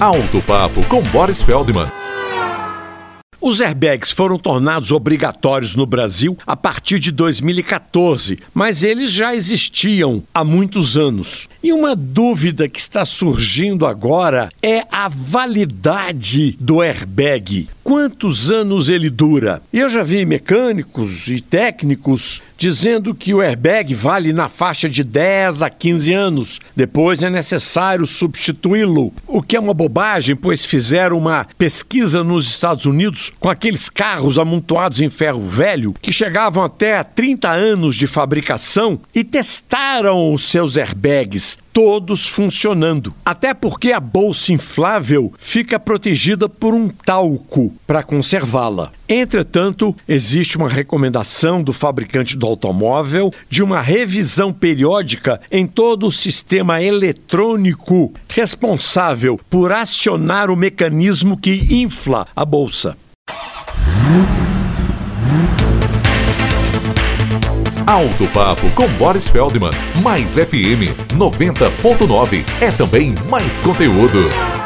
Alto Papo com Boris Feldman. Os airbags foram tornados obrigatórios no Brasil a partir de 2014, mas eles já existiam há muitos anos. E uma dúvida que está surgindo agora é a validade do airbag. Quantos anos ele dura? Eu já vi mecânicos e técnicos dizendo que o airbag vale na faixa de 10 a 15 anos. Depois é necessário substituí-lo, o que é uma bobagem, pois fizeram uma pesquisa nos Estados Unidos com aqueles carros amontoados em ferro velho que chegavam até 30 anos de fabricação e testaram os seus airbags todos funcionando. Até porque a bolsa inflável fica protegida por um talco para conservá-la. Entretanto, existe uma recomendação do fabricante do automóvel de uma revisão periódica em todo o sistema eletrônico responsável por acionar o mecanismo que infla a bolsa. Alto Papo com Boris Feldman. Mais FM 90.9. É também mais conteúdo.